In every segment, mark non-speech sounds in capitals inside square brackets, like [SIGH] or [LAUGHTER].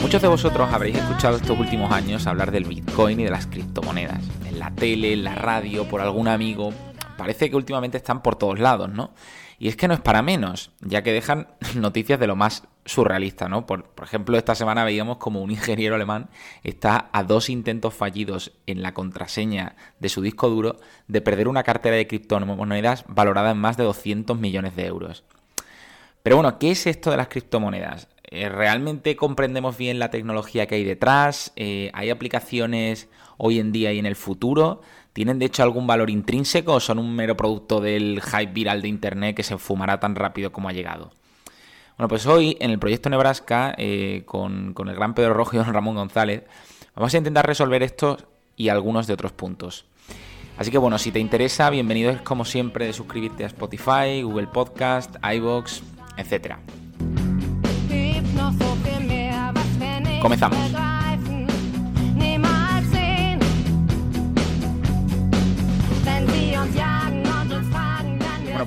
Muchos de vosotros habréis escuchado estos últimos años hablar del Bitcoin y de las criptomonedas. En la tele, en la radio, por algún amigo. Parece que últimamente están por todos lados, ¿no? Y es que no es para menos, ya que dejan [LAUGHS] noticias de lo más surrealista, ¿no? Por, ejemplo, esta semana veíamos como un [LAUGHS] ingeniero alemán está a dos intentos fallidos en la contraseña de su disco duro de perder una cartera de criptomonedas valorada en más de 200 millones de euros. Pero bueno, ¿qué es esto de las criptomonedas? Eh, ¿Realmente comprendemos bien la tecnología que hay detrás? Eh, ¿Hay aplicaciones hoy en día y en el futuro? ¿Tienen de hecho algún valor intrínseco o son un mero producto del hype viral de Internet que se fumará tan rápido como ha llegado? Bueno, pues hoy en el proyecto Nebraska, eh, con, con, el gran Pedro Rojo y don Ramón González, vamos a intentar resolver estos y algunos de otros puntos. Así que bueno, si te interesa, bienvenido es como siempre de suscribirte a Spotify, Google Podcast, iBox, etc. Comenzamos.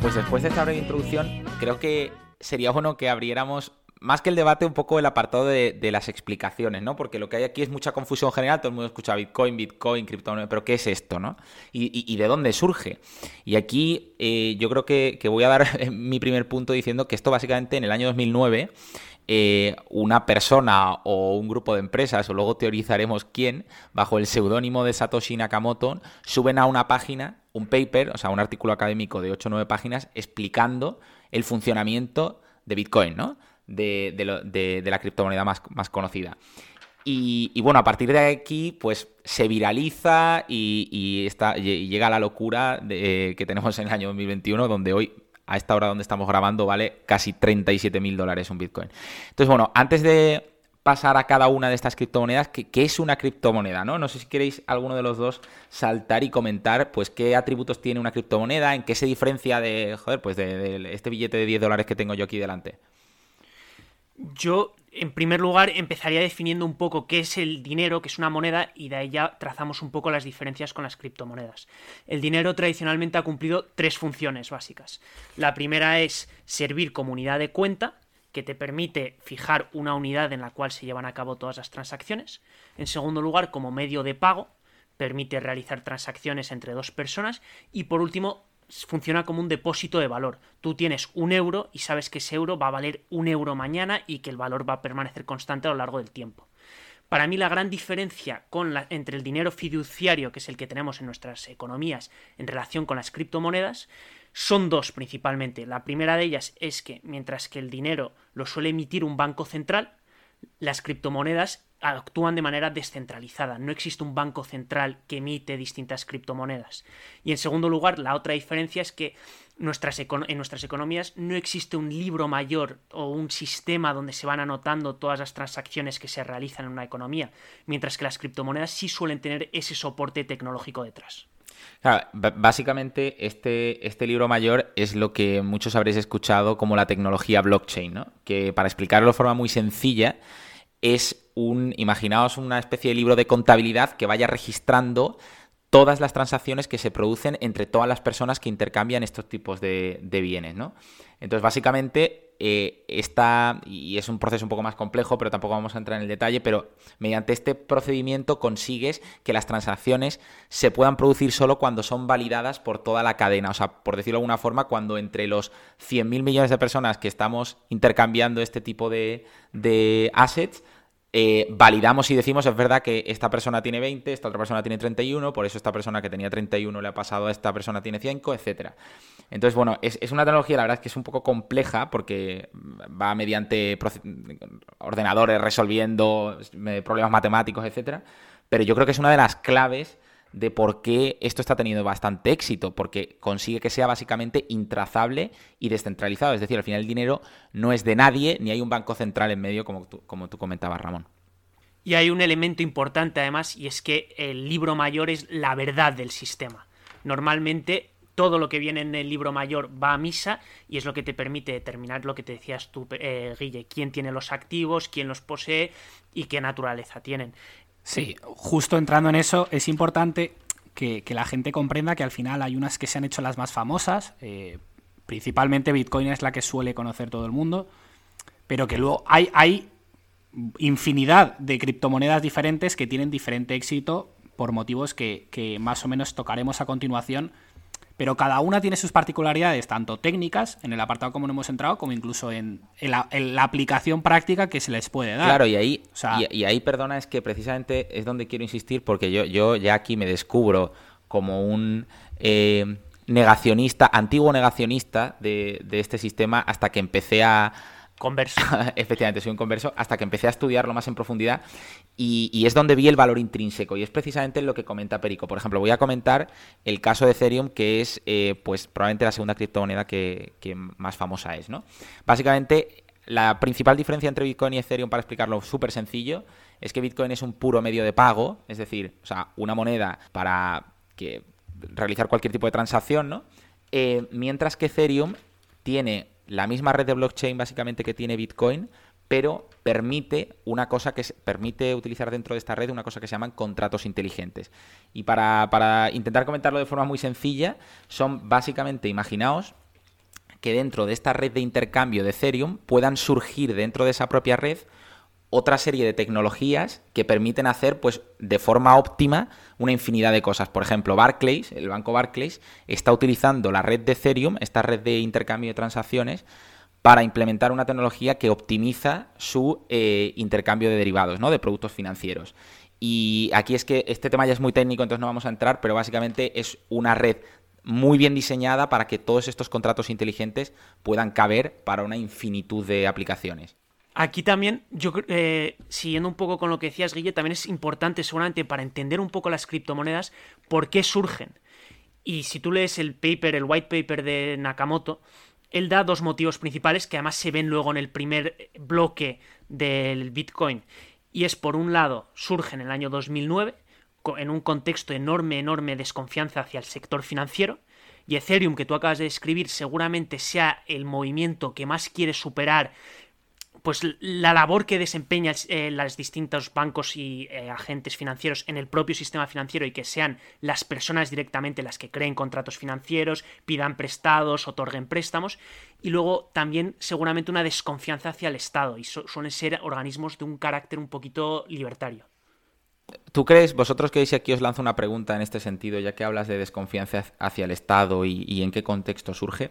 Pues después de esta breve introducción, creo que sería bueno que abriéramos más que el debate, un poco el apartado de, las explicaciones, ¿no? Porque lo que hay aquí es mucha confusión general, todo el mundo escucha Bitcoin, Bitcoin, criptomonedas, pero ¿qué es esto, no? Y, de dónde surge. Y aquí eh, yo creo que, que, voy a dar [LAUGHS] mi primer punto diciendo que esto básicamente en el año 2009 eh, una persona o un grupo de empresas, o luego teorizaremos quién, bajo el seudónimo de Satoshi Nakamoto, suben a una página un paper, o sea, un artículo académico de 8 o 9 páginas, explicando el funcionamiento de Bitcoin, ¿no? De, la criptomoneda más, más conocida. Y, bueno, a partir de aquí, pues se viraliza y llega la locura que tenemos en el año 2021, donde hoy a esta hora donde estamos grabando vale casi 37 mil dólares un Bitcoin. Entonces, bueno, antes de pasar a cada una de estas criptomonedas, ¿qué, es una criptomoneda? ¿no? no sé si queréis alguno de los dos saltar y comentar pues qué atributos tiene una criptomoneda, en qué se diferencia de, joder, pues de, este billete de 10 dólares que tengo yo aquí delante. Yo en primer lugar, empezaría definiendo un poco qué es el dinero, que es una moneda, y de ahí ya trazamos un poco las diferencias con las criptomonedas. El dinero tradicionalmente ha cumplido tres funciones básicas. La primera es servir como unidad de cuenta, que te permite fijar una unidad en la cual se llevan a cabo todas las transacciones. En segundo lugar, como medio de pago, permite realizar transacciones entre dos personas. Y por último, funciona como un depósito de valor. Tú tienes un euro y sabes que ese euro va a valer un euro mañana y que el valor va a permanecer constante a lo largo del tiempo. Para mí la gran diferencia entre el dinero fiduciario, que es el que tenemos en nuestras economías, en relación con las criptomonedas, son dos principalmente. La primera de ellas es que mientras que el dinero lo suele emitir un banco central, las criptomonedas actúan de manera descentralizada. No existe un banco central que emite distintas criptomonedas. Y en segundo lugar, la otra diferencia es que en nuestras economías no existe un libro mayor o un sistema donde se van anotando todas las transacciones que se realizan en una economía, mientras que las criptomonedas sí suelen tener ese soporte tecnológico detrás. básicamente este, este libro mayor es lo que muchos habréis escuchado como la tecnología blockchain, ¿no? que para explicarlo de forma muy sencilla, es un, imaginaos una especie de libro de contabilidad que vaya registrando todas las transacciones que se producen entre todas las personas que intercambian estos tipos de, bienes, ¿no? Entonces, básicamente, eh, está, y es un proceso un poco más complejo, pero tampoco vamos a entrar en el detalle, pero mediante este procedimiento consigues que las transacciones se puedan producir solo cuando son validadas por toda la cadena. O sea, por decirlo de alguna forma, cuando entre los 100.000 millones de personas que estamos intercambiando este tipo de assets, eh, validamos y decimos, es verdad que esta persona tiene 20, esta otra persona tiene 31, por eso esta persona que tenía 31 le ha pasado a esta persona tiene 5, etcétera. Entonces, bueno, es, una tecnología, la verdad es que es un poco compleja porque va mediante ordenadores resolviendo eh, problemas matemáticos, etcétera. Pero yo creo que es una de las claves de por qué esto está teniendo bastante éxito, porque consigue que sea básicamente intrazable y descentralizado. Es decir, al final el dinero no es de nadie, ni hay un banco central en medio, como tú, como tú comentabas, Ramón. Y hay un elemento importante además, y es que el libro mayor es la verdad del sistema. Normalmente todo lo que viene en el libro mayor va a misa y es lo que te permite determinar lo que te decías tú, eh, Guille, quién tiene los activos, quién los posee y qué naturaleza tienen. Sí, justo entrando en eso, es importante que, la gente comprenda que al final hay unas que se han hecho las más famosas, eh, principalmente Bitcoin es la que suele conocer todo el mundo, pero que luego hay, infinidad de criptomonedas diferentes que tienen diferente éxito por motivos que más o menos tocaremos a continuación pero cada una tiene sus particularidades, tanto técnicas, en el apartado como no hemos entrado, como incluso en, la, aplicación práctica que se les puede dar. Claro, y ahí, y, ahí, perdona, es que precisamente es donde quiero insistir, porque yo, yo ya aquí me descubro como un eh, negacionista, antiguo negacionista de, de este sistema, hasta que empecé a, Converso. [LAUGHS] Efectivamente, soy un converso, hasta que empecé a estudiarlo más en profundidad y, es donde vi el valor intrínseco y es precisamente lo que comenta Perico. Por ejemplo, voy a comentar el caso de Ethereum, que es eh, pues probablemente la segunda criptomoneda que, más famosa es. ¿no? Básicamente, la principal diferencia entre Bitcoin y Ethereum, para explicarlo súper sencillo, es que Bitcoin es un puro medio de pago, es decir, o sea, una moneda para que realizar cualquier tipo de transacción, ¿no? Eh, mientras que Ethereum tiene la misma red de blockchain básicamente que tiene Bitcoin, pero permite una cosa que permite utilizar dentro de esta red una cosa que se llaman contratos inteligentes. Y para, para intentar comentarlo de forma muy sencilla, son básicamente, imaginaos, que dentro de esta red de intercambio de Ethereum puedan surgir dentro de esa propia red otra serie de tecnologías que permiten hacer pues de forma óptima una infinidad de cosas. Por ejemplo, Barclays, el banco Barclays, está utilizando la red de Ethereum, esta red de intercambio de transacciones, para implementar una tecnología que optimiza su eh, intercambio de derivados, ¿no? De productos financieros. Y aquí es que este tema ya es muy técnico, entonces no vamos a entrar, pero básicamente es una red muy bien diseñada para que todos estos contratos inteligentes puedan caber para una infinitud de aplicaciones. Aquí también, yo eh, siguiendo un poco con lo que decías, Guille, también es importante seguramente para entender un poco las criptomonedas, por qué surgen. Y si tú lees el paper, el white paper de Nakamoto, él da dos motivos principales que además se ven luego en el primer bloque del Bitcoin. Y es, por un lado, surgen en el año 2009, en un contexto enorme, enorme desconfianza hacia el sector financiero. Y Ethereum, que tú acabas de describir, seguramente sea el movimiento que más quiere superar pues la labor que desempeñan eh, los distintos bancos y eh, agentes financieros en el propio sistema financiero y que sean las personas directamente las que creen contratos financieros, pidan prestados, otorguen préstamos y luego también seguramente una desconfianza hacia el Estado y suelen ser organismos de un carácter un poquito libertario. ¿Tú crees, vosotros que aquí os lanzo una pregunta en este sentido, ya que hablas de desconfianza hacia el Estado y en qué contexto surge?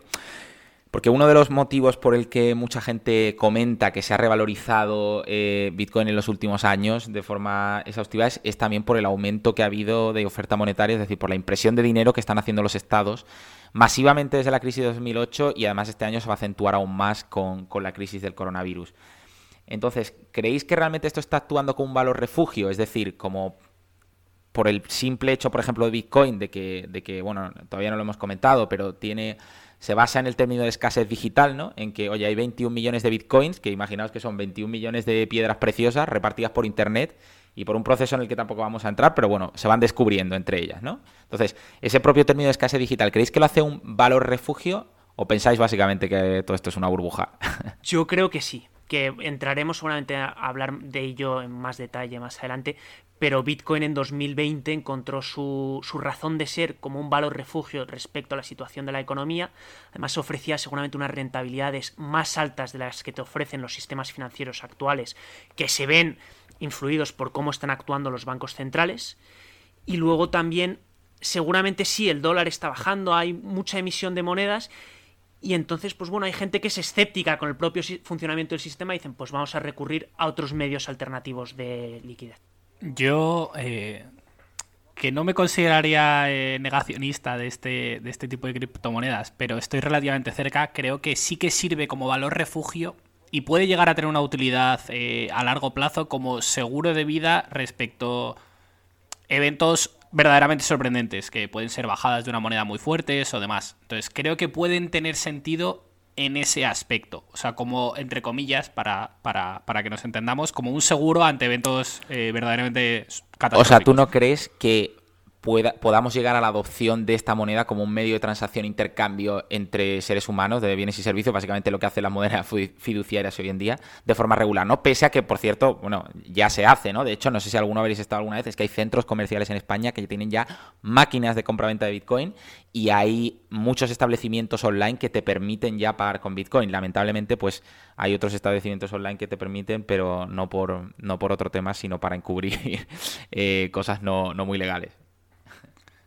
Porque uno de los motivos por el que mucha gente comenta que se ha revalorizado eh, Bitcoin en los últimos años de forma exhaustiva es, también por el aumento que ha habido de oferta monetaria, es decir, por la impresión de dinero que están haciendo los estados masivamente desde la crisis de 2008 y además este año se va a acentuar aún más con, la crisis del coronavirus. Entonces, ¿creéis que realmente esto está actuando como un valor refugio? Es decir, como por el simple hecho, por ejemplo, de Bitcoin, de que, de que, bueno, todavía no lo hemos comentado, pero tiene se basa en el término de escasez digital, ¿no? En que, oye, hay 21 millones de bitcoins, que imaginaos que son 21 millones de piedras preciosas repartidas por Internet y por un proceso en el que tampoco vamos a entrar, pero bueno, se van descubriendo entre ellas, ¿no? Entonces, ese propio término de escasez digital, ¿creéis que lo hace un valor refugio o pensáis básicamente que todo esto es una burbuja? [LAUGHS] Yo creo que sí que entraremos seguramente a hablar de ello en más detalle más adelante, pero Bitcoin en 2020 encontró su, su, razón de ser como un valor refugio respecto a la situación de la economía. Además ofrecía seguramente unas rentabilidades más altas de las que te ofrecen los sistemas financieros actuales, que se ven influidos por cómo están actuando los bancos centrales. Y luego también, seguramente sí, el dólar está bajando, hay mucha emisión de monedas y entonces, pues bueno, hay gente que es escéptica con el propio funcionamiento del sistema y dicen, pues vamos a recurrir a otros medios alternativos de liquidez. Yo, eh, que no me consideraría eh, negacionista de este, de este tipo de criptomonedas, pero estoy relativamente cerca, creo que sí que sirve como valor refugio y puede llegar a tener una utilidad eh, a largo plazo como seguro de vida respecto eventos verdaderamente sorprendentes, que pueden ser bajadas de una moneda muy fuertes o demás. Entonces, creo que pueden tener sentido en ese aspecto. O sea, como, entre comillas, para, para, para que nos entendamos, como un seguro ante eventos eh, verdaderamente catastróficos. O sea, ¿tú no crees que podamos llegar a la adopción de esta moneda como un medio de transacción e intercambio entre seres humanos de bienes y servicios, básicamente lo que hace la moneda [LAUGHS] fiduciarias hoy en día, de forma regular, ¿no? Pese a que, por cierto, bueno, ya se hace, ¿no? De hecho, no sé si alguno habréis estado alguna vez, es que hay centros comerciales en España que tienen ya máquinas de compra-venta de Bitcoin y hay muchos establecimientos online que te permiten ya pagar con Bitcoin. Lamentablemente, pues hay otros establecimientos online que te permiten, pero no por, no por otro tema, sino para encubrir [LAUGHS] eh, cosas no, no muy legales.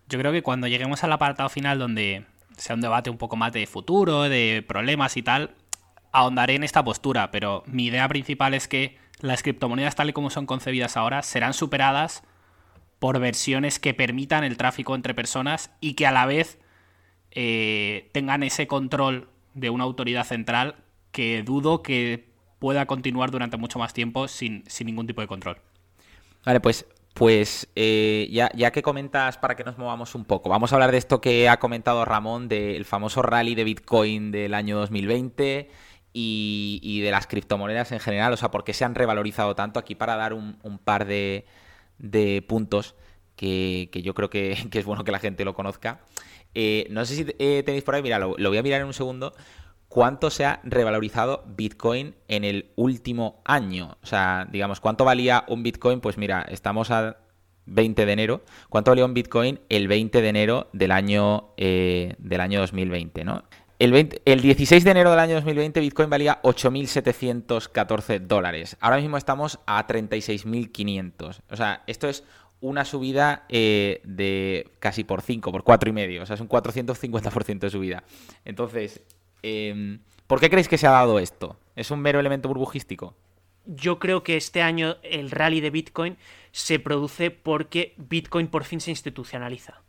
Yo creo que cuando lleguemos al apartado final donde sea un debate un poco más de futuro, de problemas y tal, ahondaré en esta postura, pero mi idea principal es que las criptomonedas tal y como son concebidas ahora serán superadas por versiones que permitan el tráfico entre personas y que a la vez eh, tengan ese control de una autoridad central que dudo que pueda continuar durante mucho más tiempo sin, sin ningún tipo de control. Vale, pues pues eh, ya, ya, que comentas para que nos movamos un poco, vamos a hablar de esto que ha comentado Ramón, del famoso rally de Bitcoin del año 2020 y, de las criptomonedas en general, o sea, por qué se han revalorizado tanto aquí para dar un, par de, puntos que, yo creo [LAUGHS] que, es bueno que la gente lo conozca. Eh, no sé si eh, tenéis por ahí, mira, lo voy a mirar en un segundo cuánto se ha revalorizado Bitcoin en el último año. O sea, digamos, ¿cuánto valía un Bitcoin? Pues mira, estamos a 20 de enero. ¿Cuánto valía un Bitcoin el 20 de enero del año, eh, del año 2020, ¿no? El, el, 16 de enero del año 2020 Bitcoin valía 8.714 dólares. Ahora mismo estamos a 36.500. O sea, esto es una subida eh, de casi por 5, por 4,5. y medio. O sea, es un 450% de subida. Entonces, Em, ¿Por qué creéis que se ha dado esto? ¿Es un mero elemento burbujístico? Yo creo que este año el rally de Bitcoin se produce porque Bitcoin por fin se institucionaliza.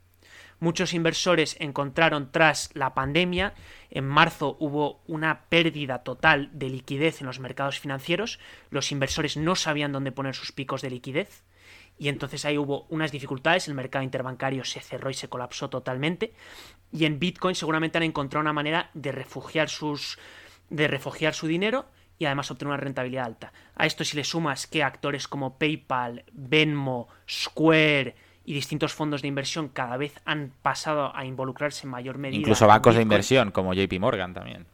Muchos inversores encontraron tras la pandemia, en marzo hubo una pérdida total de liquidez en los mercados financieros, los inversores no sabían dónde poner sus picos de liquidez, y entonces ahí hubo unas dificultades, el mercado interbancario se cerró y se colapsó totalmente y en Bitcoin seguramente han encontrado una manera de refugiar sus de refugiar su dinero y además obtener una rentabilidad alta. A esto si le sumas que actores como PayPal, Venmo, Square y distintos fondos de inversión cada vez han pasado a involucrarse en mayor medida. Incluso bancos de inversión como JP Morgan también.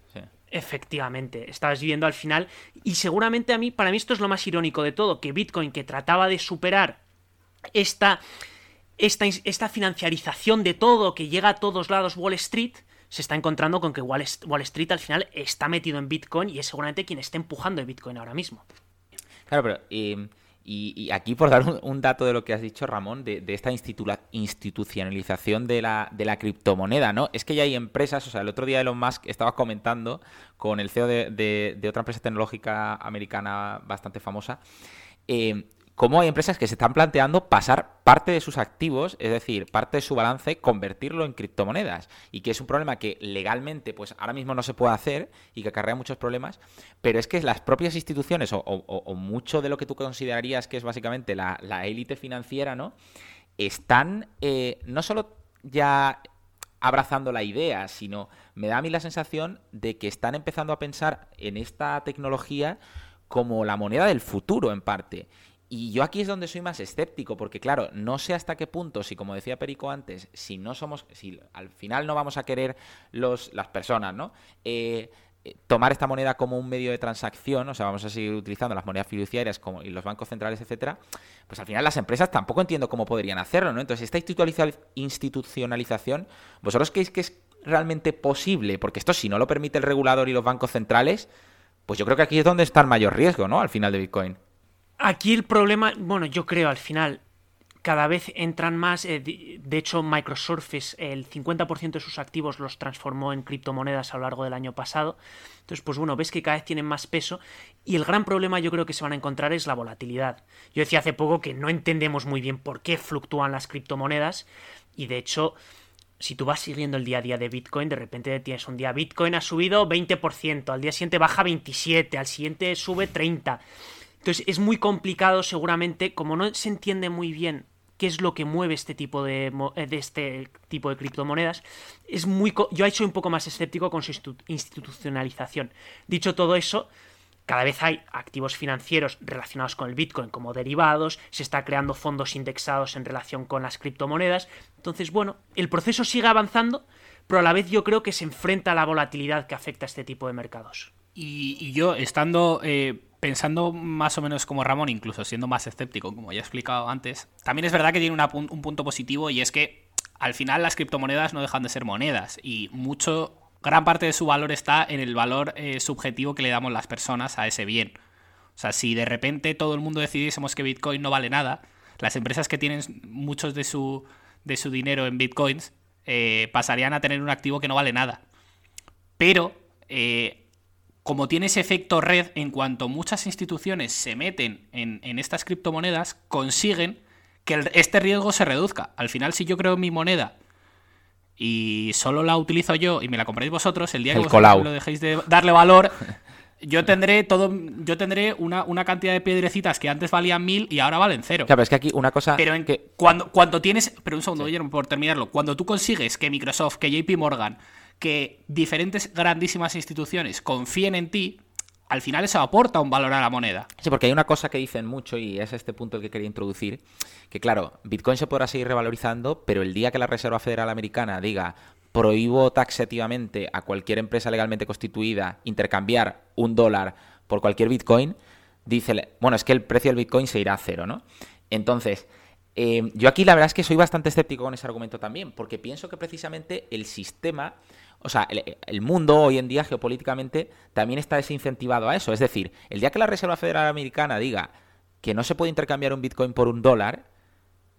Efectivamente, estabas viendo al final y seguramente a mí, para mí esto es lo más irónico de todo, que Bitcoin que trataba de superar esta, esta, esta financiarización de todo que llega a todos lados Wall Street, se está encontrando con que Wall, Street al final está metido en Bitcoin y es seguramente quien está empujando el Bitcoin ahora mismo. Claro, pero y, aquí por dar un, dato de lo que has dicho, Ramón, de, esta institucionalización de la, de la, criptomoneda, ¿no? Es que ya hay empresas, o sea, el otro día Elon Musk estaba comentando con el CEO de, de otra empresa tecnológica americana bastante famosa, eh, cómo hay empresas que se están planteando pasar parte de sus activos, es decir, parte de su balance, convertirlo en criptomonedas. Y que es un problema que legalmente, pues ahora mismo no se puede hacer y que acarrea muchos problemas, pero es que las propias instituciones o, mucho de lo que tú considerarías que es básicamente la élite financiera, ¿no? Están eh, no solo ya abrazando la idea, sino me da a mí la sensación de que están empezando a pensar en esta tecnología como la moneda del futuro en parte. Y yo aquí es donde soy más escéptico, porque claro, no sé hasta qué punto, si como decía Perico antes, si no somos, si al final no vamos a querer los, las personas, ¿no? Eh, eh, tomar esta moneda como un medio de transacción, o sea, vamos a seguir utilizando las monedas fiduciarias como, y los bancos centrales, etcétera, pues al final las empresas tampoco entiendo cómo podrían hacerlo, ¿no? Entonces, esta institucionalización, ¿vosotros creéis que es realmente posible? Porque esto, si no lo permite el regulador y los bancos centrales, pues yo creo que aquí es donde está el mayor riesgo, ¿no? Al final de Bitcoin. Aquí el problema, bueno, yo creo al final, cada vez entran más. Eh, de hecho, Microsoft el 50% de sus activos los transformó en criptomonedas a lo largo del año pasado. Entonces, pues bueno, ves que cada vez tienen más peso. Y el gran problema yo creo que se van a encontrar es la volatilidad. Yo decía hace poco que no entendemos muy bien por qué fluctúan las criptomonedas. Y de hecho, si tú vas siguiendo el día a día de Bitcoin, de repente tienes un día Bitcoin ha subido 20%, al día siguiente baja 27, al siguiente sube 30. Entonces es muy complicado seguramente, como no se entiende muy bien qué es lo que mueve este tipo de, eh, este tipo de criptomonedas, es muy yo he hecho un poco más escéptico con su institucionalización. Dicho todo eso, cada vez hay activos financieros relacionados con el Bitcoin como derivados, se está creando fondos indexados en relación con las criptomonedas. Entonces, bueno, el proceso sigue avanzando, pero a la vez yo creo que se enfrenta a la volatilidad que afecta a este tipo de mercados. Y, yo, estando eh, pensando más o menos como Ramón, incluso siendo más escéptico, como ya he explicado antes, también es verdad que tiene un punto positivo y es que al final las criptomonedas no dejan de ser monedas y mucho, gran parte de su valor está en el valor eh, subjetivo que le damos las personas a ese bien. O sea, si de repente todo el mundo decidiésemos que Bitcoin no vale nada, las empresas que tienen muchos de su, dinero en Bitcoins eh, pasarían a tener un activo que no vale nada. Pero eh, como tiene ese efecto red, en cuanto muchas instituciones se meten en, estas criptomonedas, consiguen que este riesgo se reduzca. Al final, si yo creo en mi moneda y solo la utilizo yo y me la compréis vosotros, el día que vosotros lo dejéis de darle valor, [LAUGHS] yo tendré todo, yo tendré una, una, cantidad de piedrecitas que antes valían mil y ahora valen cero. Claro, es que aquí una cosa. Pero en que cuando, cuando tienes. Pero un segundo, sí. por terminarlo. Cuando tú consigues que Microsoft, que JP Morgan, que diferentes grandísimas instituciones confíen en ti, al final eso aporta un valor a la moneda. Sí, porque hay una cosa que dicen mucho y es este punto que quería introducir, que claro, Bitcoin se podrá seguir revalorizando, pero el día que la Reserva Federal Americana diga prohíbo taxativamente a cualquier empresa legalmente constituida intercambiar un dólar por cualquier Bitcoin, dice, bueno, es que el precio del Bitcoin se irá a cero, ¿no? Entonces, eh, yo aquí la verdad es que soy bastante escéptico con ese argumento también, porque pienso que precisamente el sistema o sea, el, mundo hoy en día geopolíticamente también está desincentivado a eso. Es decir, el día que la Reserva Federal Americana diga que no se puede intercambiar un Bitcoin por un dólar,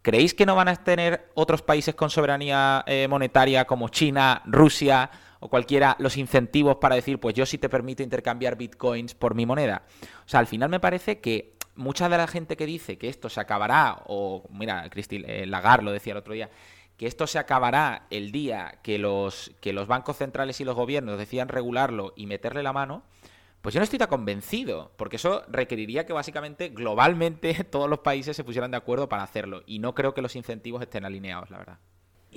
¿creéis que no van a tener otros países con soberanía eh, monetaria como China, Rusia o cualquiera los incentivos para decir, pues yo sí te permito intercambiar Bitcoins por mi moneda? O sea, al final me parece que mucha de la gente que dice que esto se acabará, o mira, Cristil eh, Lagar lo decía el otro día, que esto se acabará el día que los, que los bancos centrales y los gobiernos decidan regularlo y meterle la mano, pues yo no estoy tan convencido, porque eso requeriría que básicamente globalmente [LAUGHS] todos los países se pusieran de acuerdo para hacerlo, y no creo que los incentivos estén alineados, la verdad.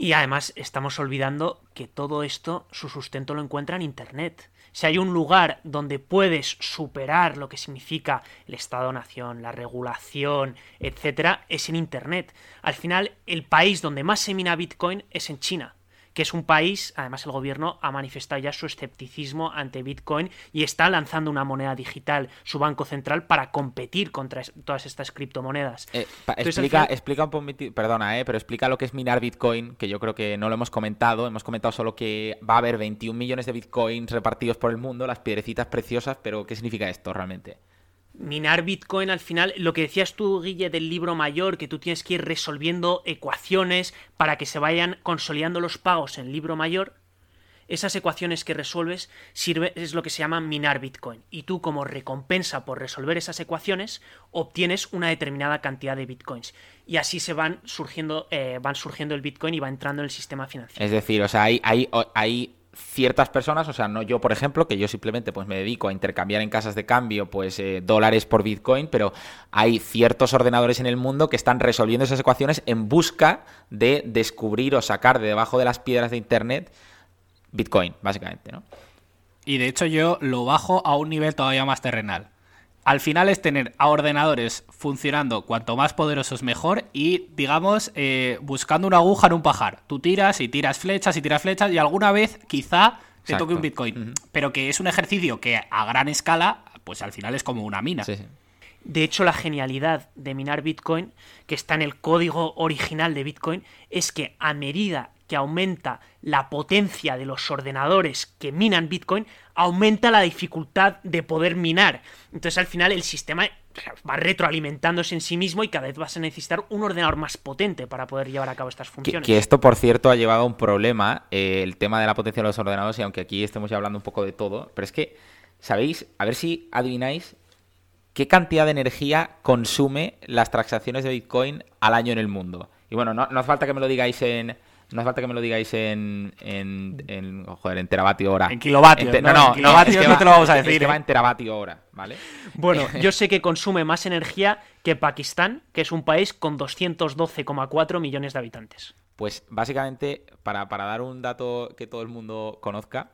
Y además estamos olvidando que todo esto, su sustento lo encuentra en Internet. Si hay un lugar donde puedes superar lo que significa el Estado-Nación, la regulación, etcétera, es en Internet. Al final, el país donde más se mina Bitcoin es en China que es un país, además el gobierno ha manifestado ya su escepticismo ante Bitcoin y está lanzando una moneda digital, su banco central, para competir contra todas estas criptomonedas. Eh, explica, explica un poco, perdona, eh, pero explica lo que es minar Bitcoin, que yo creo que no lo hemos comentado, hemos comentado solo que va a haber 21 millones de Bitcoins repartidos por el mundo, las piedrecitas preciosas, pero ¿qué significa esto realmente? Minar Bitcoin al final, lo que decías tú, Guille, del libro mayor, que tú tienes que ir resolviendo ecuaciones para que se vayan consolidando los pagos en libro mayor, esas ecuaciones que resuelves sirve, es lo que se llama minar Bitcoin. Y tú, como recompensa por resolver esas ecuaciones, obtienes una determinada cantidad de Bitcoins. Y así se van surgiendo, eh, van surgiendo el Bitcoin y va entrando en el sistema financiero. Es decir, o sea, hay, hay, hay ciertas personas, o sea, no yo por ejemplo, que yo simplemente pues me dedico a intercambiar en casas de cambio pues eh, dólares por Bitcoin, pero hay ciertos ordenadores en el mundo que están resolviendo esas ecuaciones en busca de descubrir o sacar de debajo de las piedras de Internet Bitcoin, básicamente, ¿no? Y de hecho yo lo bajo a un nivel todavía más terrenal al final es tener a ordenadores funcionando cuanto más poderosos mejor y, digamos, eh, buscando una aguja en un pajar. Tú tiras y tiras flechas y tiras flechas y alguna vez quizá te toque un Bitcoin. Pero que es un ejercicio que a gran escala, pues al final es como una mina. De hecho, la genialidad de minar Bitcoin, que está en el código original de Bitcoin, es que a medida que aumenta la potencia de los ordenadores que minan Bitcoin, aumenta la dificultad de poder minar. Entonces al final el sistema va retroalimentándose en sí mismo y cada vez vas a necesitar un ordenador más potente para poder llevar a cabo estas funciones. Que, esto, por cierto, ha llevado a un problema, eh, el tema de la potencia de los ordenadores, y aunque aquí estemos ya hablando un poco de todo, pero es que, ¿sabéis? A ver si adivináis qué cantidad de energía consume las transacciones de Bitcoin al año en el mundo. Y bueno, no, no hace falta que me lo digáis en, no hace falta que me lo digáis en, en, en joder, en teravatio hora. En kilovatio. no, no, en kilovatio no te lo vamos a decir. Es que va en teravatio hora, ¿vale? [LAUGHS] Bueno, [LAUGHS] yo sé que consume más energía que Pakistán, que es un país con 212,4 millones de habitantes. Pues básicamente, para, para, dar un dato que todo el mundo conozca,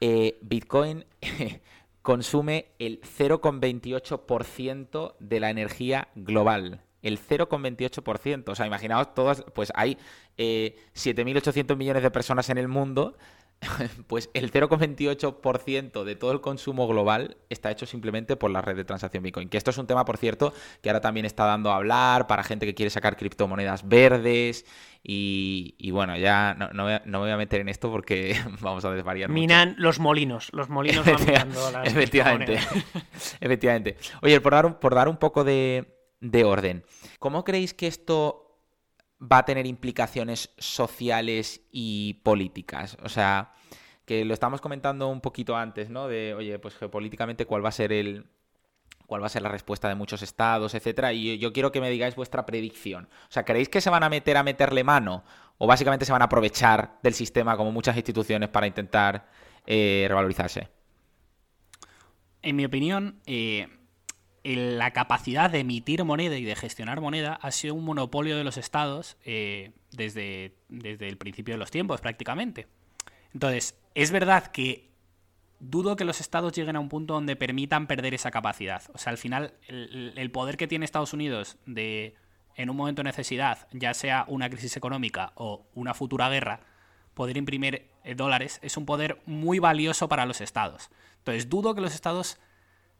eh, Bitcoin [LAUGHS] consume el 0,28% de la energía global. El 0,28%. O sea, imaginaos todas, pues hay 7.800 eh, millones de personas en el mundo [LAUGHS] pues el 0,28% de todo el consumo global está hecho simplemente por la red de transacción Bitcoin. Que esto es un tema, por cierto, que ahora también está dando a hablar para gente que quiere sacar criptomonedas verdes. Y, bueno, ya no, me voy a meter en esto porque [LAUGHS] vamos a desvariar. Minan los molinos. Los molinos van minando las [LAUGHS] Efectivamente. Efectivamente. Oye, por dar un, por dar un poco de, de orden, ¿cómo creéis que esto va a tener implicaciones sociales y políticas. O sea, que lo estamos comentando un poquito antes, ¿no? De, oye, pues geopolíticamente cuál va a ser el cuál va a ser la respuesta de muchos estados, etcétera, y yo quiero que me digáis vuestra predicción. O sea, ¿creéis que se van a meter a meterle mano o básicamente se van a aprovechar del sistema como muchas instituciones para intentar eh, revalorizarse? En mi opinión, eh, la capacidad de emitir moneda y de gestionar moneda ha sido un monopolio de los estados eh, desde, desde el principio de los tiempos prácticamente. Entonces, es verdad que dudo que los estados lleguen a un punto donde permitan perder esa capacidad. O sea, al final, el, poder que tiene Estados Unidos de, en un momento de necesidad, ya sea una crisis económica o una futura guerra, poder imprimir eh, dólares, es un poder muy valioso para los estados. Entonces, dudo que los estados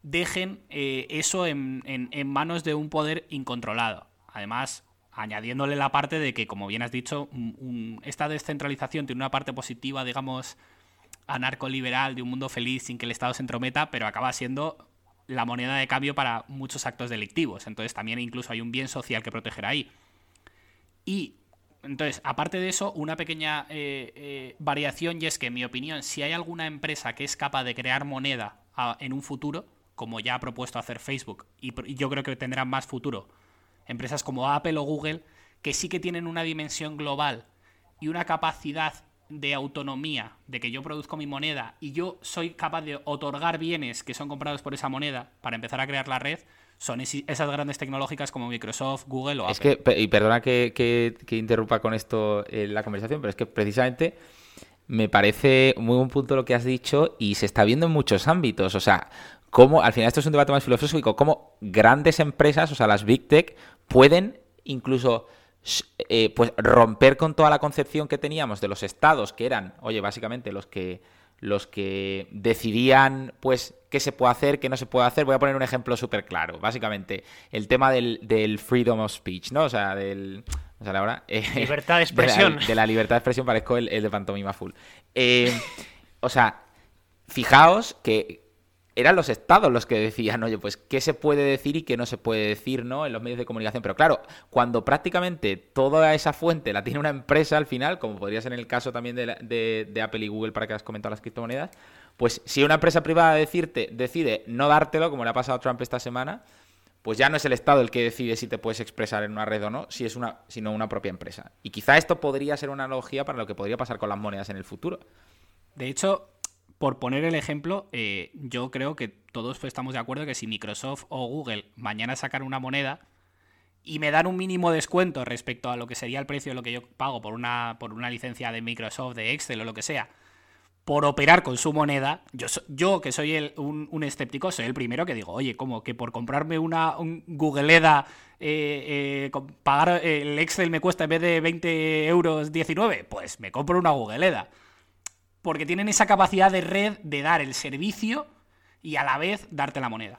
dejen eh, eso en, manos de un poder incontrolado. Además, añadiéndole la parte de que, como bien has dicho, esta descentralización tiene una parte positiva, digamos, anarcoliberal, de un mundo feliz sin que el Estado se entrometa, pero acaba siendo la moneda de cambio para muchos actos delictivos. Entonces también incluso hay un bien social que proteger ahí. Y entonces, aparte de eso, una pequeña eh, eh, variación y es que, en mi opinión, si hay alguna empresa que es capaz de crear moneda ah, en un futuro, como ya ha propuesto hacer Facebook, y, yo creo que tendrán más futuro, empresas como Apple o Google, que sí que tienen una dimensión global y una capacidad de autonomía, de que yo produzco mi moneda y yo soy capaz de otorgar bienes que son comprados por esa moneda para empezar a crear la red, son esas grandes tecnológicas como Microsoft, Google o Apple. Es que, y perdona que, que, interrumpa con esto eh, la conversación, pero es que precisamente me parece muy buen punto lo que has dicho y se está viendo en muchos ámbitos. O sea, cómo, al final esto es un debate más filosófico, cómo grandes empresas, o sea, las Big Tech, pueden incluso eh, pues romper con toda la concepción que teníamos de los estados, que eran, oye, básicamente los que los que decidían pues qué se puede hacer, qué no se puede hacer. Voy a poner un ejemplo súper claro. Básicamente, el tema del, freedom of speech, ¿no? O sea, del... O sea, ahora, eh, [LAUGHS] libertad de expresión. De la, libertad de expresión parezco el, el de pantomima full. Eh, o sea, fijaos que eran los estados los que decían, oye, pues qué se puede decir y qué no se puede decir, ¿no? En los medios de comunicación. Pero claro, cuando prácticamente toda esa fuente la tiene una empresa al final, como podría ser en el caso también de, Apple y Google para que has comentado las criptomonedas, pues si una empresa privada decirte, decide no dártelo, como le ha pasado a Trump esta semana, pues ya no es el Estado el que decide si te puedes expresar en una red o no, si es una, sino una propia empresa. Y quizá esto podría ser una analogía para lo que podría pasar con las monedas en el futuro. De hecho, por poner el ejemplo, eh, yo creo que todos estamos de acuerdo que si Microsoft o Google mañana sacan una moneda y me dan un mínimo descuento respecto a lo que sería el precio de lo que yo pago por una, por una licencia de Microsoft, de Excel o lo que sea, por operar con su moneda, yo, yo que soy un, escéptico, soy el primero que digo, oye, como que por comprarme una un Google EDA, eh, eh, pagar el Excel me cuesta en vez de 20 euros 19, pues me compro una Google EDA porque tienen esa capacidad de red de dar el servicio y a la vez darte la moneda.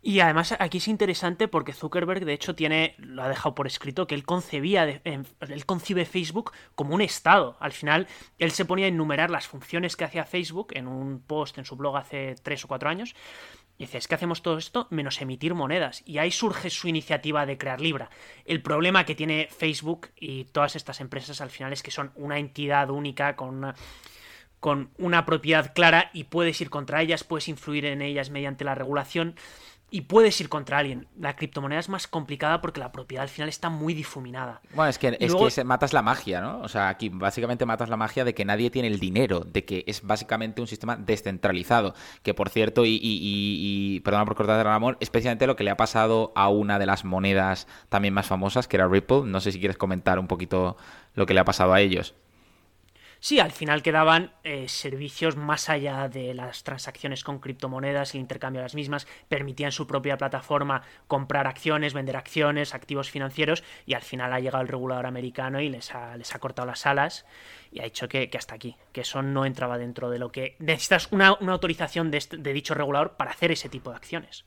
Y además aquí es interesante porque Zuckerberg de hecho tiene, lo ha dejado por escrito, que él concebía, él concibe Facebook como un estado. Al final él se ponía a enumerar las funciones que hacía Facebook en un post en su blog hace tres o cuatro años. Y dice, es que hacemos todo esto menos emitir monedas. Y ahí surge su iniciativa de crear Libra. El problema que tiene Facebook y todas estas empresas al final es que son una entidad única con una con una propiedad clara y puedes ir contra ellas, puedes influir en ellas mediante la regulación y puedes ir contra alguien. La criptomoneda es más complicada porque la propiedad al final está muy difuminada. Bueno, es que, es que matas la magia, ¿no? O sea, aquí básicamente matas la magia de que nadie tiene el dinero, de que es básicamente un sistema descentralizado. Que por cierto, y, y, y perdona por cortar Ramón, especialmente lo que le ha pasado a una de las monedas también más famosas, que era Ripple. No sé si quieres comentar un poquito lo que le ha pasado a ellos. Sí, al final quedaban eh, servicios más allá de las transacciones con criptomonedas, el intercambio de las mismas, permitían su propia plataforma comprar acciones, vender acciones, activos financieros, y al final ha llegado el regulador americano y les ha, les ha cortado las alas y ha dicho que, hasta aquí, que eso no entraba dentro de lo que necesitas una, autorización de, de dicho regulador para hacer ese tipo de acciones.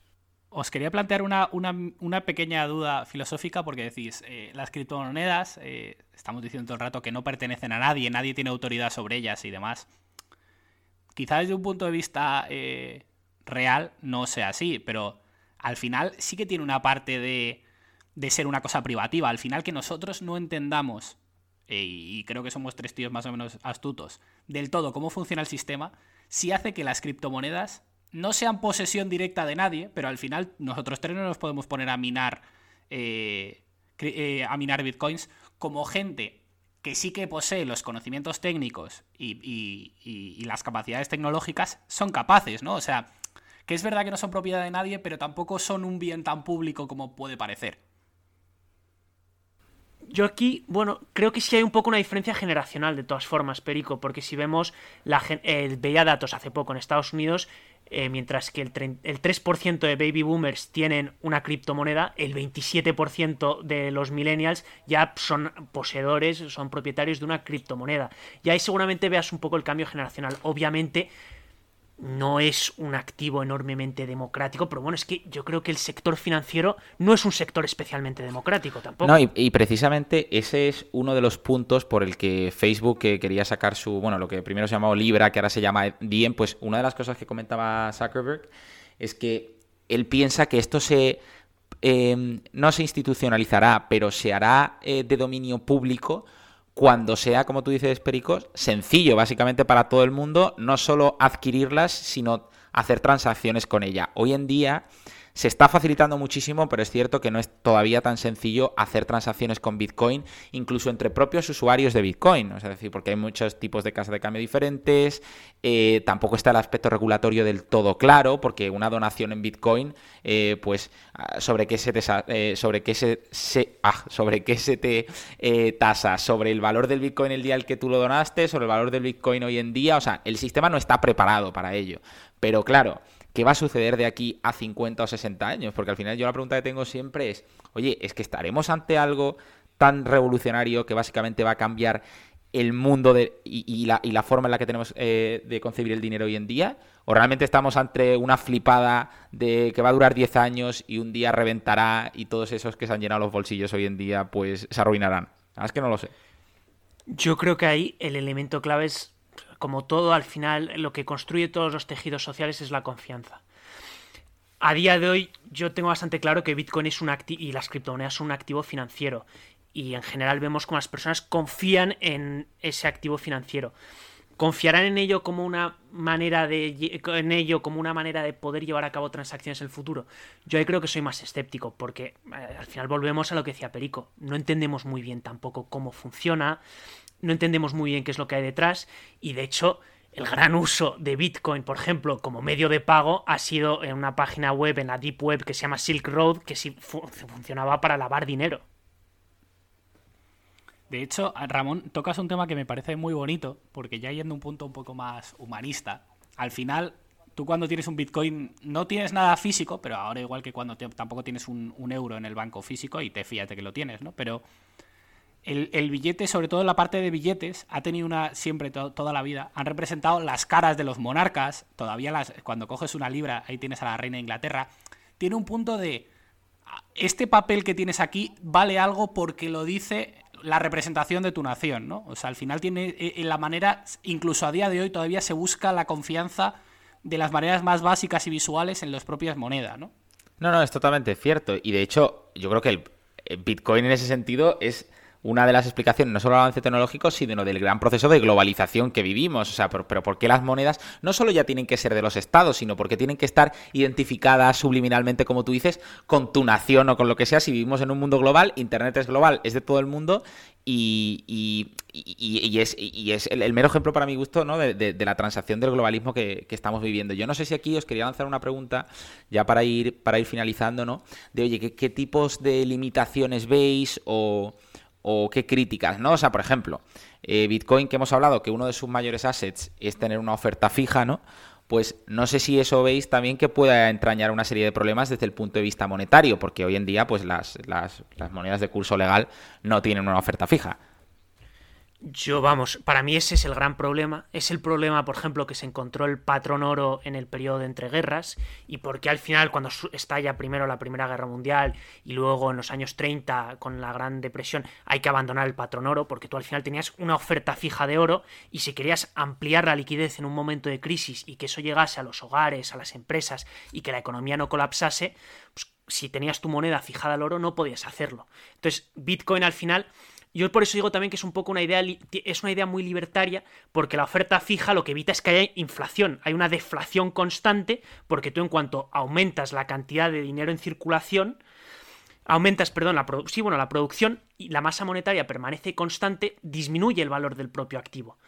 Os quería plantear una, pequeña duda filosófica porque decís, eh, las criptomonedas, eh, estamos diciendo todo el rato que no pertenecen a nadie, nadie tiene autoridad sobre ellas y demás. Quizás desde un punto de vista eh, real no sea así, pero al final sí que tiene una parte de, de ser una cosa privativa. Al final que nosotros no entendamos, y creo que somos tres tíos más o menos astutos, del todo cómo funciona el sistema, sí hace que las criptomonedas no sean posesión directa de nadie, pero al final nosotros tres no nos podemos poner a minar, eh, eh, a minar bitcoins como gente que sí que posee los conocimientos técnicos y, las capacidades tecnológicas, son capaces, ¿no? O sea, que es verdad que no son propiedad de nadie, pero tampoco son un bien tan público como puede parecer. Yo aquí, bueno, creo que sí hay un poco una diferencia generacional de todas formas, Perico, porque si vemos, la, eh, veía datos hace poco en Estados Unidos eh, mientras que el, 3% de baby boomers tienen una criptomoneda, el 27% de los millennials ya son poseedores, son propietarios de una criptomoneda. Y ahí seguramente veas un poco el cambio generacional. Obviamente no es un activo enormemente democrático, pero bueno, es que yo creo que el sector financiero no es un sector especialmente democrático tampoco. No, y, precisamente ese es uno de los puntos por el que Facebook quería sacar su, bueno, lo que primero se llamaba Libra, que ahora se llama Diem, pues una de las cosas que comentaba Zuckerberg es que él piensa que esto se eh, no se institucionalizará, pero se hará eh, de dominio público cuando sea, como tú dices, Pericos, sencillo básicamente para todo el mundo, no solo adquirirlas, sino hacer transacciones con ella. Hoy en día se está facilitando muchísimo, pero es cierto que no es todavía tan sencillo hacer transacciones con Bitcoin, incluso entre propios usuarios de Bitcoin. Es decir, porque hay muchos tipos de casas de cambio diferentes, eh, tampoco está el aspecto regulatorio del todo claro, porque una donación en Bitcoin, eh, pues ah, sobre qué se te, eh, sobre qué se, ah, sobre qué se te tasa, sobre el valor del Bitcoin el día el que tú lo donaste, sobre el valor del Bitcoin hoy en día, o sea, el sistema no está preparado para ello. Pero claro, ¿Qué va a suceder de aquí a 50 o 60 años? Porque al final yo la pregunta que tengo siempre es, oye, ¿es que estaremos ante algo tan revolucionario que básicamente va a cambiar el mundo y, la, forma en la que tenemos eh, de concebir el dinero hoy en día? ¿O realmente estamos ante una flipada de que va a durar 10 años y un día reventará y todos esos que se han llenado los bolsillos hoy en día pues se arruinarán? es que no lo sé. Yo creo que ahí el elemento clave es como todo, al final lo que construye todos los tejidos sociales es la confianza. A día de hoy yo tengo bastante claro que Bitcoin es un activo y las criptomonedas son un activo financiero y en general vemos como las personas confían en ese activo financiero. ¿Confiarán en ello como una manera de en ello como una manera de poder llevar a cabo transacciones en el futuro? Yo ahí creo que soy más escéptico, porque eh, al final volvemos a lo que decía Perico. No entendemos muy bien tampoco cómo funciona, no entendemos muy bien qué es lo que hay detrás y de hecho el gran uso de Bitcoin, por ejemplo, como medio de pago ha sido en una página web, en la Deep Web que se llama Silk Road, que sí funcionaba para lavar dinero. De hecho, Ramón, tocas un tema que me parece muy bonito, porque ya yendo a un punto un poco más humanista, al final, tú cuando tienes un Bitcoin no tienes nada físico, pero ahora igual que cuando tampoco tienes un, un, euro en el banco físico y te fíjate que lo tienes, ¿no? Pero el, billete, sobre todo en la parte de billetes, ha tenido una, siempre toda la vida, han representado las caras de los monarcas, todavía las, cuando coges una libra, ahí tienes a la reina de Inglaterra, tiene un punto de, este papel que tienes aquí vale algo porque lo dice la representación de tu nación, ¿no? O sea, al final tiene en eh, la manera, incluso a día de hoy todavía se busca la confianza de las maneras más básicas y visuales en las propias monedas, ¿no? No, no, es totalmente cierto. Y de hecho, yo creo que el Bitcoin en ese sentido es una de las explicaciones no solo del avance tecnológico, sino del gran proceso de globalización que vivimos. O sea, pero, pero ¿por qué las monedas no solo ya tienen que ser de los estados, sino porque tienen que estar identificadas subliminalmente, como tú dices, con tu nación o con lo que sea? Si vivimos en un mundo global, Internet es global, es de todo el mundo y, y, es, y es el, mero ejemplo para mi gusto ¿no? de, la transacción del globalismo que, estamos viviendo. Yo no sé si aquí os quería lanzar una pregunta ya para ir, para ir finalizando, ¿no? De oye, ¿qué, qué tipos de limitaciones veis o o qué críticas, ¿no? O sea, por ejemplo, eh, Bitcoin que hemos hablado que uno de sus mayores assets es tener una oferta fija, ¿no? Pues no sé si eso veis también que pueda entrañar una serie de problemas desde el punto de vista monetario, porque hoy en día pues las, las, las monedas de curso legal no tienen una oferta fija. Yo, vamos, para mí ese es el gran problema. Es el problema, por ejemplo, que se encontró el patrón oro en el periodo de entreguerras y porque al final, cuando estalla primero la Primera Guerra Mundial y luego en los años 30 con la Gran Depresión, hay que abandonar el patrón oro porque tú al final tenías una oferta fija de oro y si querías ampliar la liquidez en un momento de crisis y que eso llegase a los hogares, a las empresas y que la economía no colapsase, pues si tenías tu moneda fijada al oro no podías hacerlo. Entonces, Bitcoin al final yo por eso digo también que es un poco una idea, es una idea muy libertaria, porque la oferta fija lo que evita es que haya inflación, hay una deflación constante, porque tú en cuanto aumentas la cantidad de dinero en circulación, aumentas, perdón, la, sí, bueno, la producción y la masa monetaria permanece constante, disminuye el valor del propio activo.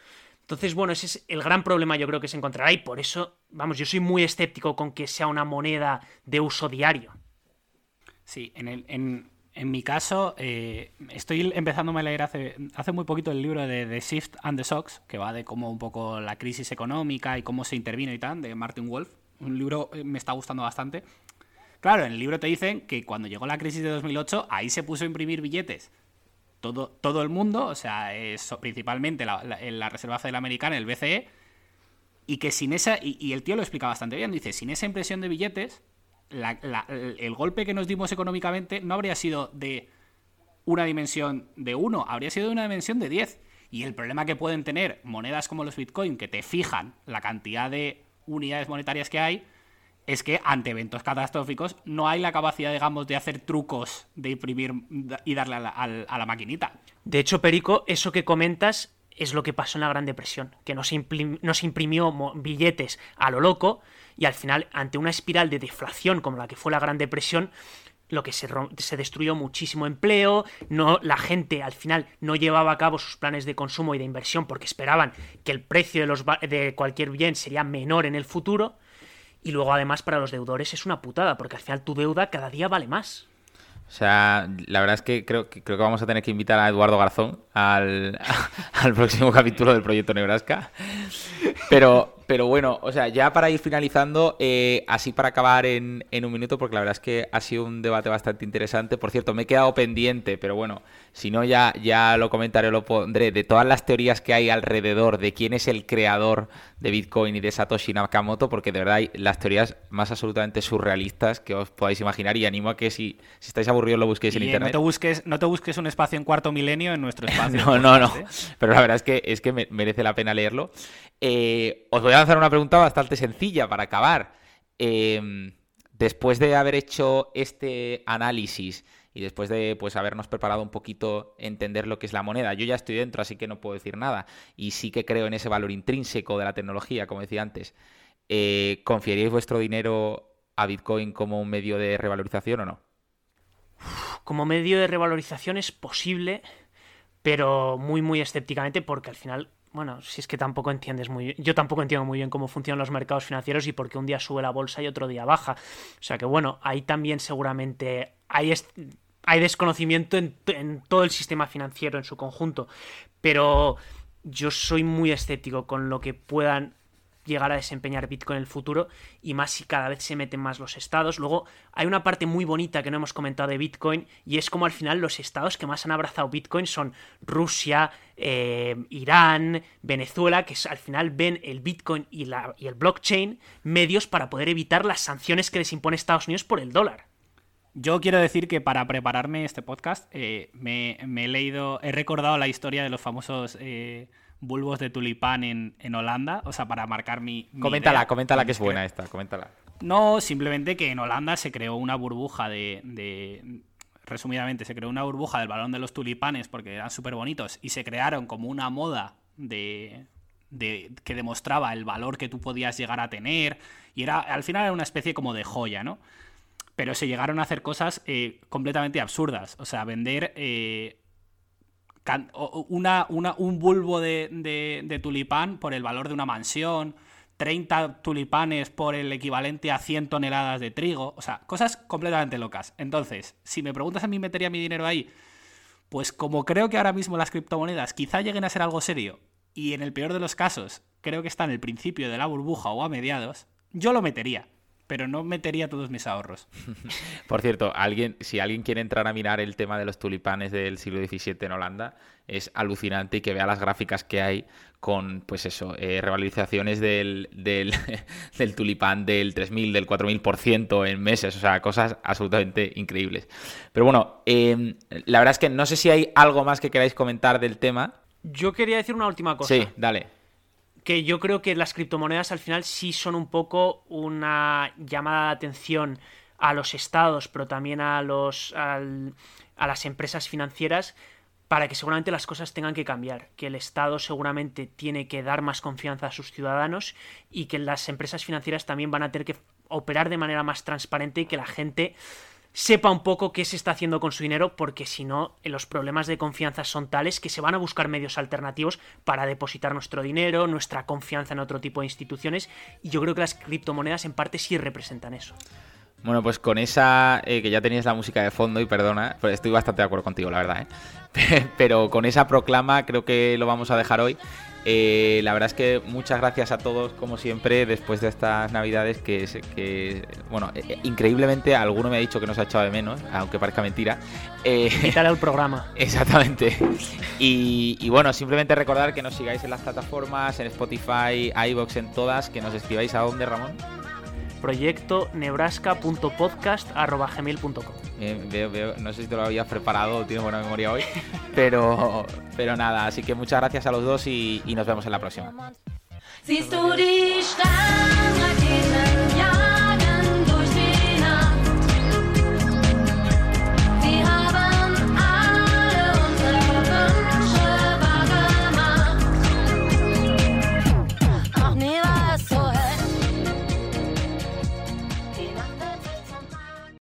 Entonces, bueno, ese es el gran problema yo creo que se encontrará y por eso, vamos, yo soy muy escéptico con que sea una moneda de uso diario. Sí, en, el, en, en mi caso, eh, estoy empezándome a leer hace, hace muy poquito el libro de The Shift and the Socks, que va de cómo un poco la crisis económica y cómo se intervino y tal, de Martin Wolf. Un libro eh, me está gustando bastante. Claro, en el libro te dicen que cuando llegó la crisis de 2008, ahí se puso a imprimir billetes. Todo, todo el mundo, o sea, principalmente la, Reserva Federal Americana, el BCE, y que sin esa, y el tío lo explica bastante bien, dice, sin esa impresión de billetes, el golpe que nos dimos económicamente no habría sido de una dimensión de 1, habría sido de una dimensión de 10. Y el problema que pueden tener monedas como los Bitcoin, que te fijan la cantidad de unidades monetarias que hay, es que ante eventos catastróficos no hay la capacidad, digamos, de hacer trucos de imprimir y darle a la, la maquinita. De hecho, Perico, eso que comentas es lo que pasó en la Gran Depresión, que no imprimió billetes a lo loco y al final, ante una espiral de deflación como la que fue la Gran Depresión, lo que se, se, destruyó muchísimo empleo, no, la gente al final no llevaba a cabo sus planes de consumo y de inversión porque esperaban que el precio de, los, de cualquier bien sería menor en el futuro, y luego además para los deudores es una putada, porque al final tu deuda cada día vale más. O sea, la verdad es que creo, que creo que vamos a tener que invitar a Eduardo Garzón al, [LAUGHS] al próximo capítulo del proyecto Nebraska. Pero, pero bueno, o sea, ya para ir finalizando, eh, así para acabar en, en, un minuto, porque la verdad es que ha sido un debate bastante interesante. Por cierto, me he quedado pendiente, pero bueno, si no ya, ya lo comentaré, lo pondré, de todas las teorías que hay alrededor de quién es el creador de Bitcoin y de Satoshi Nakamoto, porque de verdad hay las teorías más absolutamente surrealistas que os podáis imaginar y animo a que si, si estáis aburridos lo busquéis en eh, internet. No te, busques, no te busques un espacio en cuarto milenio en nuestro [LAUGHS] espacio. no, no, no. Pero la verdad es que, es que merece la pena leerlo. Eh, os voy a lanzar una pregunta bastante sencilla para acabar. Eh, después de haber hecho este análisis y después de pues habernos preparado un poquito entender lo que es la moneda, yo ya estoy dentro, así que no puedo decir nada. Y sí que creo en ese valor intrínseco de la tecnología, como decía antes. Eh, ¿Confiaríais vuestro dinero a Bitcoin como un medio de revalorización o no? Como medio de revalorización es posible, pero muy, muy escépticamente, porque al final bueno, si es que tampoco entiendes muy. Yo tampoco entiendo muy bien cómo funcionan los mercados financieros y por qué un día sube la bolsa y otro día baja. O sea que bueno, ahí también seguramente hay, hay desconocimiento en, en todo el sistema financiero en su conjunto. Pero yo soy muy escéptico con lo que puedan llegar a desempeñar Bitcoin en el futuro y más si cada vez se meten más los estados. Luego hay una parte muy bonita que no hemos comentado de Bitcoin y es como al final los estados que más han abrazado Bitcoin son Rusia, eh, Irán, Venezuela, que al final ven el Bitcoin y, la, y el blockchain medios para poder evitar las sanciones que les impone Estados Unidos por el dólar. Yo quiero decir que para prepararme este podcast eh, me, he leído, he recordado la historia de los famosos... Eh, bulbos de tulipán en, Holanda, o sea, para marcar mi... coméntala, coméntala que es buena esta, coméntala. No, simplemente que en Holanda se creó una burbuja de, resumidamente, se creó una burbuja del balón de los tulipanes porque eran súper bonitos y se crearon como una moda de, de, que demostraba el valor que tú podías llegar a tener y era al final era una especie como de joya, ¿no? Pero se llegaron a hacer cosas eh, completamente absurdas, o sea, vender eh, una, un bulbo de, tulipán por el valor de una mansión, 30 tulipanes por el equivalente a 100 toneladas de trigo, o sea, cosas completamente locas. Entonces, si me preguntas a mí, ¿metería mi dinero ahí? Pues como creo que ahora mismo las criptomonedas quizá lleguen a ser algo serio, y en el peor de los casos creo que está en el principio de la burbuja o a mediados, yo lo metería pero no metería todos mis ahorros. [LAUGHS] Por cierto, alguien, si alguien quiere entrar a mirar el tema de los tulipanes del siglo XVII en Holanda, es alucinante y que vea las gráficas que hay con, pues eso, eh, revalorizaciones del, del, [LAUGHS] del, tulipán del 3.000, del 4.000% en meses, o sea, cosas absolutamente increíbles. Pero bueno, em, la verdad es que no sé si hay algo más que queráis comentar del tema. Yo quería decir una última cosa. Sí, dale que yo creo que las criptomonedas al final sí son un poco una llamada de atención a los estados, pero también a los a las empresas financieras para que seguramente las cosas tengan que cambiar, que el Estado seguramente tiene que dar más confianza a sus ciudadanos y que las empresas financieras también van a tener que operar de manera más transparente y que la gente sepa un poco qué se está haciendo con su dinero, porque si no, los problemas de confianza son tales que se van a buscar medios alternativos para depositar nuestro dinero, nuestra confianza en otro tipo de instituciones, y yo creo que las criptomonedas en parte sí representan eso. Bueno, pues con esa, eh, que ya tenías la música de fondo y perdona, pues estoy bastante de acuerdo contigo, la verdad, ¿eh? [LAUGHS] pero con esa proclama creo que lo vamos a dejar hoy. Eh, la verdad es que muchas gracias a todos, como siempre, después de estas navidades que, que bueno, eh, eh, increíblemente alguno me ha dicho que nos ha echado de menos, aunque parezca mentira. Eh, Quitar el programa. [LAUGHS] Exactamente. Y, y, bueno, simplemente recordar que nos sigáis en las plataformas, en Spotify, iBox, en todas, que nos escribáis a dónde, Ramón proyecto nebraska.podcast.gmail.com veo, veo, no sé si te lo habías preparado, tienes buena memoria hoy, [LAUGHS] pero, pero nada, así que muchas gracias a los dos y, y nos vemos en la próxima.